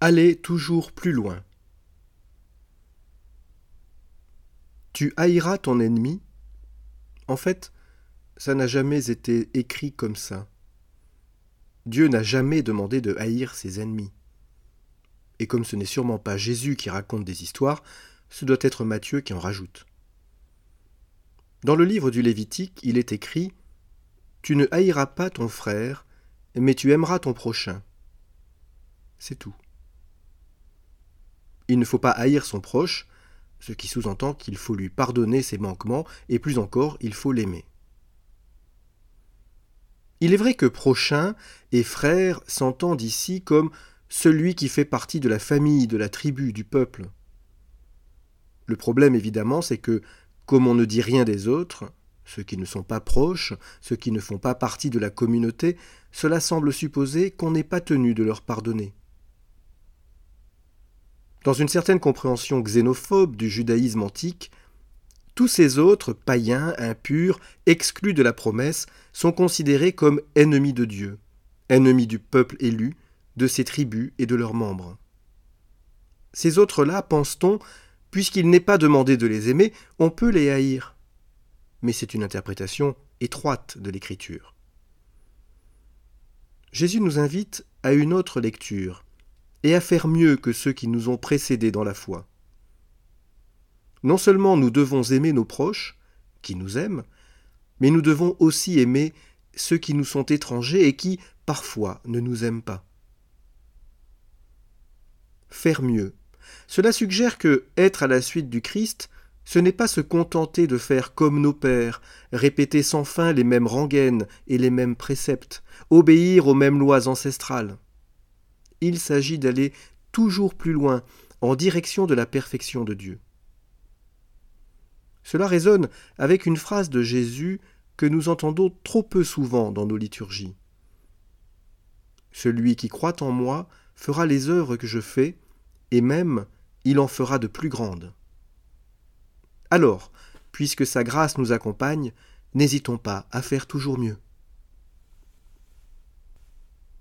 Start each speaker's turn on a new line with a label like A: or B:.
A: Aller toujours plus loin. Tu haïras ton ennemi? En fait, ça n'a jamais été écrit comme ça. Dieu n'a jamais demandé de haïr ses ennemis. Et comme ce n'est sûrement pas Jésus qui raconte des histoires, ce doit être Matthieu qui en rajoute. Dans le livre du Lévitique, il est écrit Tu ne haïras pas ton frère, mais tu aimeras ton prochain. C'est tout. Il ne faut pas haïr son proche, ce qui sous-entend qu'il faut lui pardonner ses manquements, et plus encore, il faut l'aimer. Il est vrai que prochain et frère s'entendent ici comme celui qui fait partie de la famille, de la tribu, du peuple. Le problème, évidemment, c'est que, comme on ne dit rien des autres, ceux qui ne sont pas proches, ceux qui ne font pas partie de la communauté, cela semble supposer qu'on n'est pas tenu de leur pardonner. Dans une certaine compréhension xénophobe du judaïsme antique, tous ces autres, païens, impurs, exclus de la promesse, sont considérés comme ennemis de Dieu, ennemis du peuple élu, de ses tribus et de leurs membres. Ces autres-là, pense-t-on, puisqu'il n'est pas demandé de les aimer, on peut les haïr. Mais c'est une interprétation étroite de l'Écriture. Jésus nous invite à une autre lecture, et à faire mieux que ceux qui nous ont précédés dans la foi. Non seulement nous devons aimer nos proches, qui nous aiment, mais nous devons aussi aimer ceux qui nous sont étrangers et qui, parfois, ne nous aiment pas. Faire mieux. Cela suggère que être à la suite du Christ, ce n'est pas se contenter de faire comme nos pères, répéter sans fin les mêmes rengaines et les mêmes préceptes, obéir aux mêmes lois ancestrales il s'agit d'aller toujours plus loin, en direction de la perfection de Dieu. Cela résonne avec une phrase de Jésus que nous entendons trop peu souvent dans nos liturgies. Celui qui croit en moi fera les œuvres que je fais, et même il en fera de plus grandes. Alors, puisque sa grâce nous accompagne, n'hésitons pas à faire toujours mieux.